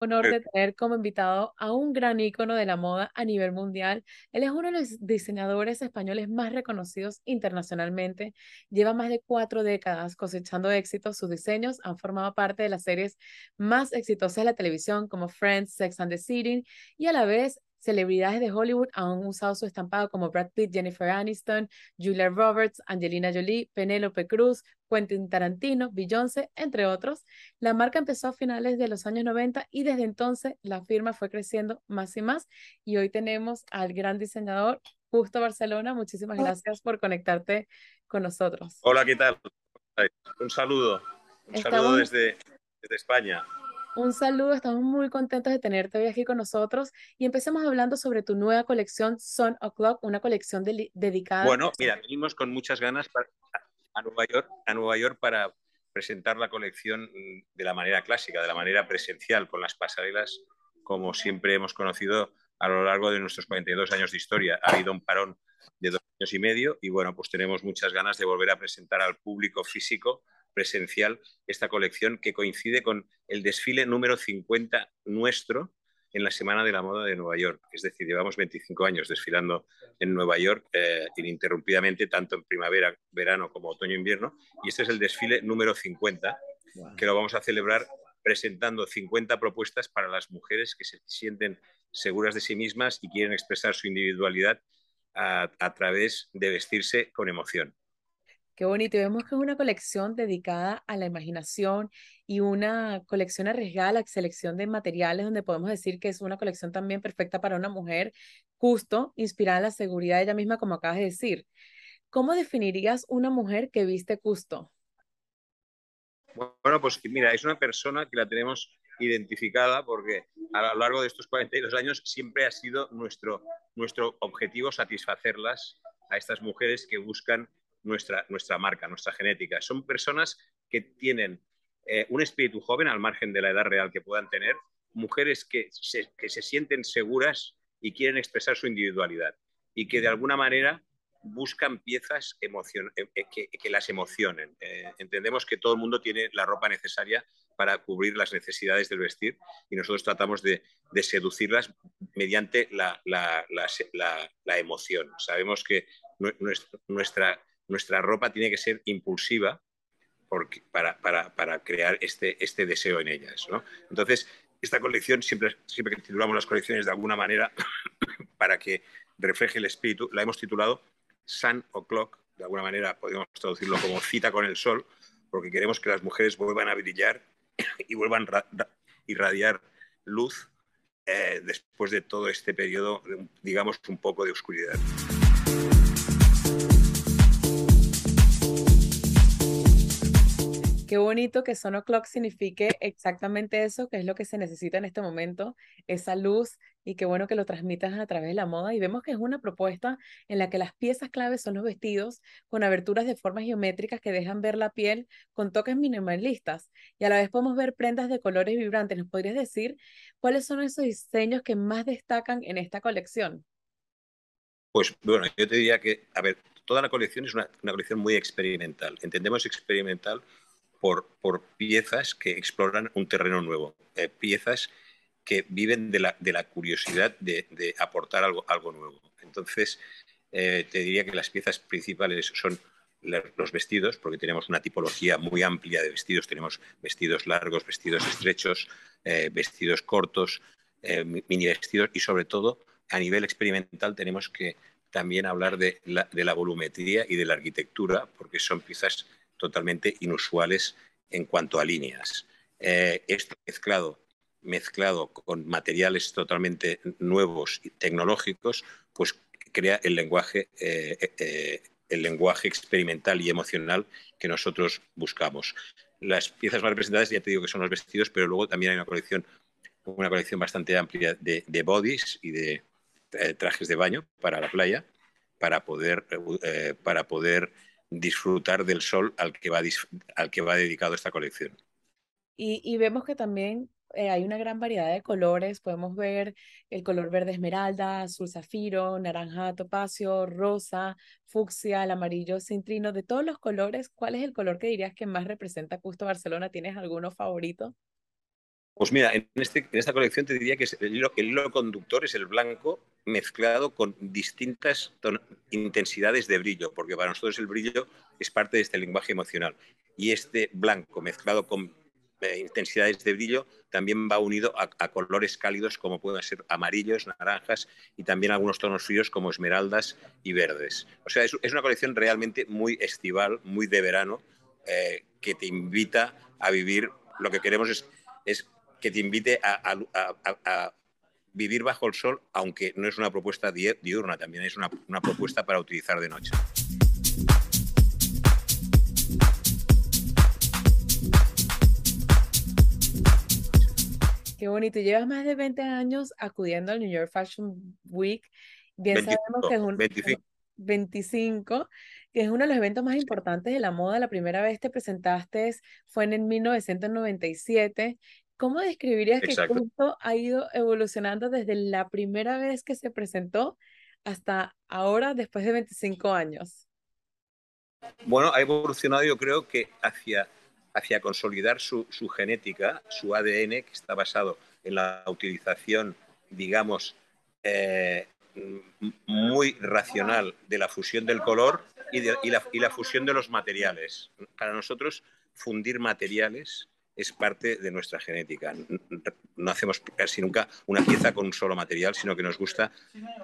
honor de tener como invitado a un gran ícono de la moda a nivel mundial. Él es uno de los diseñadores españoles más reconocidos internacionalmente. Lleva más de cuatro décadas cosechando éxitos. Sus diseños han formado parte de las series más exitosas de la televisión como Friends, Sex and the City y a la vez Celebridades de Hollywood han usado su estampado como Brad Pitt, Jennifer Aniston, Julia Roberts, Angelina Jolie, Penélope Cruz, Quentin Tarantino, Beyoncé, entre otros. La marca empezó a finales de los años 90 y desde entonces la firma fue creciendo más y más. Y hoy tenemos al gran diseñador Justo Barcelona. Muchísimas gracias por conectarte con nosotros. Hola, ¿qué tal? Un saludo. Un saludo desde, desde España. Un saludo, estamos muy contentos de tenerte hoy aquí con nosotros y empecemos hablando sobre tu nueva colección Sun O'Clock, una colección dedicada. Bueno, mira, venimos con muchas ganas a, Nueva York, a Nueva York para presentar la colección de la manera clásica, de la manera presencial, con las pasarelas como siempre hemos conocido a lo largo de nuestros 42 años de historia. Ha habido un parón de dos años y medio y bueno, pues tenemos muchas ganas de volver a presentar al público físico presencial esta colección que coincide con el desfile número 50 nuestro en la Semana de la Moda de Nueva York. Es decir, llevamos 25 años desfilando en Nueva York eh, ininterrumpidamente, tanto en primavera, verano como otoño-invierno, y este es el desfile número 50, que lo vamos a celebrar presentando 50 propuestas para las mujeres que se sienten seguras de sí mismas y quieren expresar su individualidad a través de vestirse con emoción. Qué bonito. Y vemos que es una colección dedicada a la imaginación y una colección arriesgada a la selección de materiales, donde podemos decir que es una colección también perfecta para una mujer, justo, inspirada en la seguridad de ella misma, como acabas de decir. ¿Cómo definirías una mujer que viste justo? Bueno, pues mira, es una persona que la tenemos identificada porque a lo largo de estos 42 años siempre ha sido nuestro, nuestro objetivo satisfacerlas a estas mujeres que buscan nuestra, nuestra marca, nuestra genética. Son personas que tienen eh, un espíritu joven al margen de la edad real que puedan tener, mujeres que se, que se sienten seguras y quieren expresar su individualidad y que de alguna manera buscan piezas eh, eh, que, que, las emocionen. entendemos que todo el mundo tiene la ropa necesaria para cubrir las necesidades del vestir y nosotros tratamos de, de seducirlas mediante la, la, la, la, emoción. Sabemos que nuestra, nuestra ropa tiene que ser impulsiva para, crear este, este deseo en ellas. ¿no? Entonces, esta colección, siempre, siempre que titulamos las colecciones de alguna manera, para que refleje el espíritu, la hemos titulado Sun O'Clock, de alguna manera podemos traducirlo como cita con el sol, porque queremos que las mujeres vuelvan a brillar y vuelvan a irradiar luz eh, después de todo este periodo, digamos, un poco de oscuridad. Qué bonito que Sonoclock signifique exactamente eso, que es lo que se necesita en este momento, esa luz, y qué bueno que lo transmitas a través de la moda. Y vemos que es una propuesta en la que las piezas claves son los vestidos con aberturas de formas geométricas que dejan ver la piel con toques minimalistas. Y a la vez podemos ver prendas de colores vibrantes. ¿Nos podrías decir cuáles son esos diseños que más destacan en esta colección? Pues bueno, yo te diría que, a ver, toda la colección es una colección muy experimental. Entendemos experimental por, piezas que exploran un terreno nuevo, eh, piezas que viven de la, de la curiosidad de, de, aportar algo, algo nuevo. Entonces, eh, te diría que las piezas principales son los vestidos, porque tenemos una tipología muy amplia de vestidos. Tenemos vestidos largos, vestidos estrechos, eh, vestidos cortos, mini vestidos y sobre todo a nivel experimental tenemos que también hablar de la, de la volumetría y de la arquitectura, porque son piezas totalmente inusuales en cuanto a líneas. Eh, esto mezclado, mezclado con materiales totalmente nuevos y tecnológicos, pues crea el lenguaje, eh, eh, el lenguaje experimental y emocional que nosotros buscamos. Las piezas más representadas, ya te digo que son los vestidos, pero luego también hay una colección, una colección bastante amplia de, de bodies y de trajes de baño para la playa, para poder, para poder disfrutar del sol al que va, al que va dedicado esta colección. Y, vemos que también eh, hay una gran variedad de colores. Podemos ver el color verde esmeralda, azul zafiro, naranja topacio, rosa, fucsia, el amarillo cintrino. De todos los colores, ¿cuál es el color que dirías que más representa Custo Barcelona? ¿Tienes alguno favorito? Pues mira, en, este, en, esta colección te diría que el hilo, conductor es el blanco mezclado con distintas intensidades de brillo, porque para nosotros el brillo es parte de este lenguaje emocional. Y este blanco mezclado con eh, intensidades de brillo también va unido a, colores cálidos como pueden ser amarillos, naranjas y también algunos tonos fríos como esmeraldas y verdes. O sea, es, una colección realmente muy estival, muy de verano, eh, que te invita a vivir, lo que queremos es que te invite a, a, vivir bajo el sol, aunque no es una propuesta diurna, también es una, una propuesta para utilizar de noche. Qué bonito. Llevas más de 20 años acudiendo al New York Fashion Week. Bien 25, sabemos que es un 25. 25, que es uno de los eventos más importantes de la moda. La primera vez te presentaste fue en el 1997 ¿Cómo describirías que esto ha ido evolucionando desde la primera vez que se presentó hasta ahora, después de 25 años? Bueno, ha evolucionado yo creo que hacia, hacia consolidar su, su genética, su ADN, que está basado en la utilización, digamos, eh, muy racional de la fusión del color y, de, y, la, y la fusión de los materiales. Para nosotros, fundir materiales es parte de nuestra genética. No hacemos casi nunca una pieza con un solo material, sino que nos gusta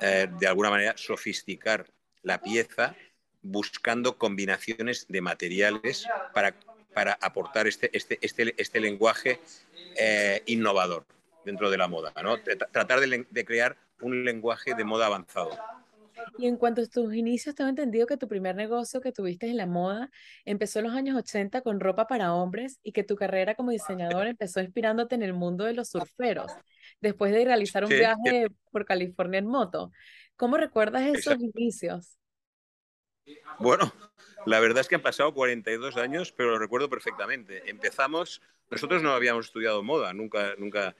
eh, de alguna manera sofisticar la pieza buscando combinaciones de materiales para, para aportar este, este, este, este lenguaje eh, innovador dentro de la moda. ¿no? Tratar de, de crear un lenguaje de moda avanzado. Y en cuanto a tus inicios, tengo entendido que tu primer negocio que tuviste en la moda empezó en los años 80 con ropa para hombres y que tu carrera como diseñador empezó inspirándote en el mundo de los surferos, después de realizar un sí, viaje por California en moto. ¿Cómo recuerdas esos Exacto. inicios? Bueno, la verdad es que han pasado 42 años, pero lo recuerdo perfectamente. Empezamos, nosotros no habíamos estudiado moda, nunca, nunca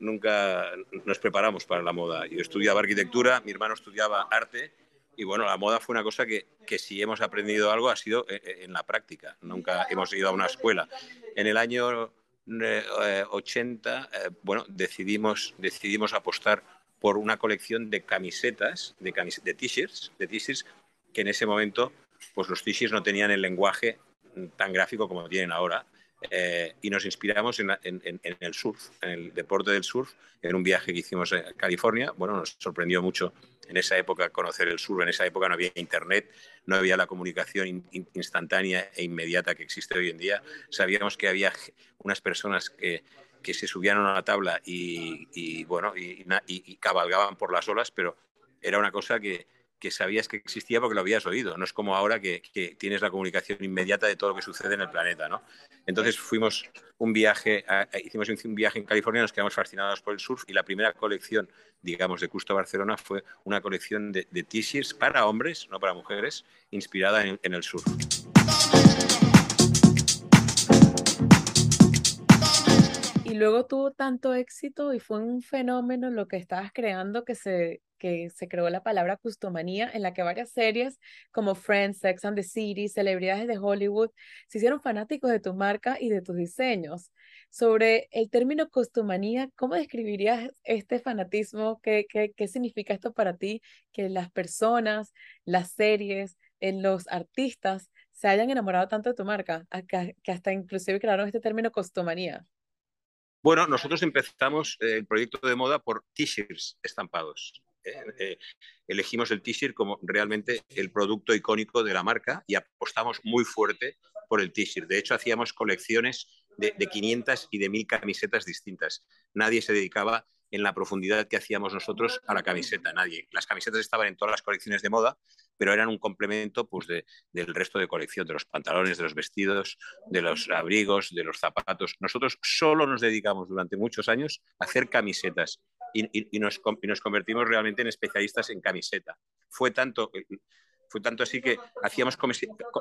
nunca nos preparamos para la moda. Yo estudiaba arquitectura, mi hermano estudiaba arte y bueno, la moda fue una cosa que, que si hemos aprendido algo ha sido eh, eh, en la práctica, nunca hemos ido a una escuela. En el año 80, eh, bueno, decidimos, decidimos apostar por una colección de camisetas, de, de t-shirts, de t-shirts que en ese momento, pues los t-shirts no tenían el lenguaje tan gráfico como tienen ahora eh, y nos inspiramos en, en, en, el surf, en el deporte del surf, en un viaje que hicimos a California. Bueno, nos sorprendió mucho en esa época conocer el surf. En esa época no había internet, no había la comunicación in, instantánea e inmediata que existe hoy en día. Sabíamos que había unas personas que, que se subían a una tabla y, y bueno, y, y, cabalgaban por las olas, pero era una cosa que, que sabías que existía porque lo habías oído. No es como ahora que, que, tienes la comunicación inmediata de todo lo que sucede en el planeta, ¿no? Entonces fuimos un viaje, a, hicimos un viaje en California, nos quedamos fascinados por el surf y la primera colección, digamos, de Custo Barcelona fue una colección de, de t-shirts para hombres, no para mujeres, inspirada en, en el surf. Y luego tuvo tanto éxito y fue un fenómeno lo que estabas creando que se, que se creó la palabra customanía, en la que varias series como Friends, Sex and the City, celebridades de Hollywood se hicieron fanáticos de tu marca y de tus diseños. Sobre el término customanía, ¿cómo describirías este fanatismo? ¿Qué, qué, qué significa esto para ti? Que las personas, las series, en los artistas se hayan enamorado tanto de tu marca, que, hasta inclusive crearon este término costomanía. Bueno, nosotros empezamos eh, el proyecto de moda por t-shirts estampados. Eh, eh, elegimos el t-shirt como realmente el producto icónico de la marca y apostamos muy fuerte por el t-shirt. De hecho, hacíamos colecciones de, de 500 y de 1000 camisetas distintas. Nadie se dedicaba en la profundidad que hacíamos nosotros a la camiseta, nadie. Las camisetas estaban en todas las colecciones de moda, pero eran un complemento pues, de, del resto de colección, de los pantalones, de los vestidos, de los abrigos, de los zapatos. Nosotros solo nos dedicamos durante muchos años a hacer camisetas y, y, y, nos, y nos, convertimos realmente en especialistas en camiseta. Fue tanto, fue tanto así que hacíamos,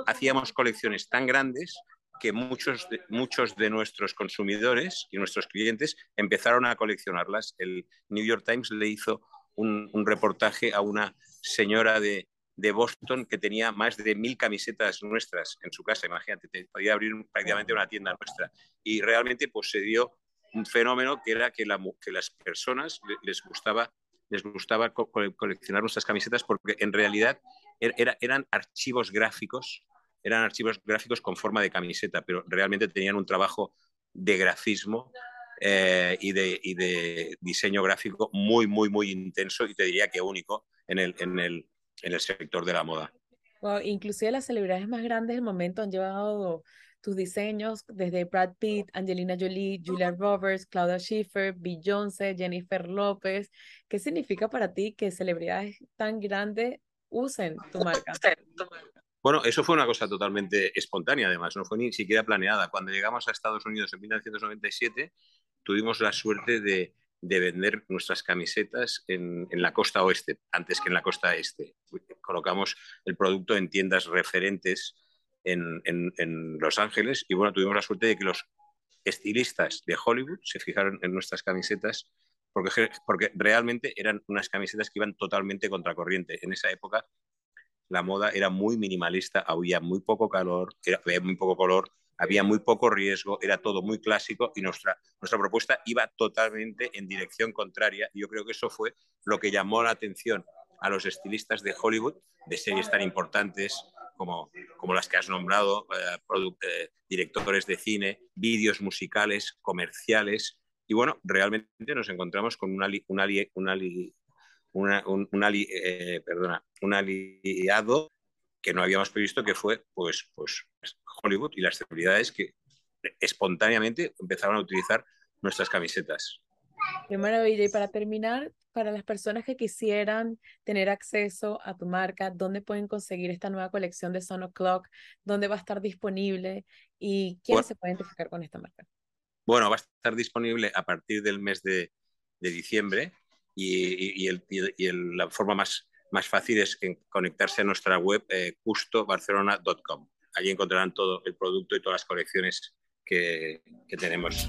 hacíamos colecciones tan grandes que muchos de, muchos de nuestros consumidores y nuestros clientes empezaron a coleccionarlas. El New York Times le hizo un, un reportaje a una señora de, de, Boston que tenía más de mil camisetas nuestras en su casa. Imagínate, te podía abrir prácticamente una tienda nuestra. Y realmente pues, se dio un fenómeno que era que, la, que las personas les gustaba, les gustaba coleccionar nuestras camisetas porque en realidad er, era, eran archivos gráficos, eran archivos gráficos con forma de camiseta, pero realmente tenían un trabajo de grafismo eh, y, de, diseño gráfico muy, muy, muy intenso y te diría que único en el, sector de la moda. inclusive las celebridades más grandes del momento han llevado tus diseños desde Brad Pitt, Angelina Jolie, Julia Roberts, Claudia Schiffer, Beyoncé, Jennifer López. ¿Qué significa para ti que celebridades tan grandes usen tu marca? Bueno, eso fue una cosa totalmente espontánea, además, no fue ni siquiera planeada. Cuando llegamos a Estados Unidos en 1997, tuvimos la suerte de, vender nuestras camisetas en, la costa oeste, antes que en la costa este. Colocamos el producto en tiendas referentes en, Los Ángeles y bueno, tuvimos la suerte de que los estilistas de Hollywood se fijaron en nuestras camisetas porque, porque realmente eran unas camisetas que iban totalmente contracorriente. En esa época la moda era muy minimalista, había muy poco calor, había muy poco color, había muy poco riesgo, era todo muy clásico y nuestra, nuestra propuesta iba totalmente en dirección contraria. Yo creo que eso fue lo que llamó la atención a los estilistas de Hollywood, de series tan importantes como, como las que has nombrado, eh, eh, directores de cine, vídeos musicales, comerciales. Y bueno, realmente nos encontramos con un, un aliado que no habíamos previsto que fue pues, pues Hollywood y las celebridades que espontáneamente empezaron a utilizar nuestras camisetas. Qué maravilla. Y para terminar, para las personas que quisieran tener acceso a tu marca, ¿dónde pueden conseguir esta nueva colección de Son O'Clock? ¿Dónde va a estar disponible? ¿Y quién se puede identificar con esta marca? Bueno, va a estar disponible a partir del mes de, de diciembre y, el, la forma más, más fácil es conectarse a nuestra web eh, custobarcelona.com. Allí encontrarán todo el producto y todas las colecciones que, que tenemos.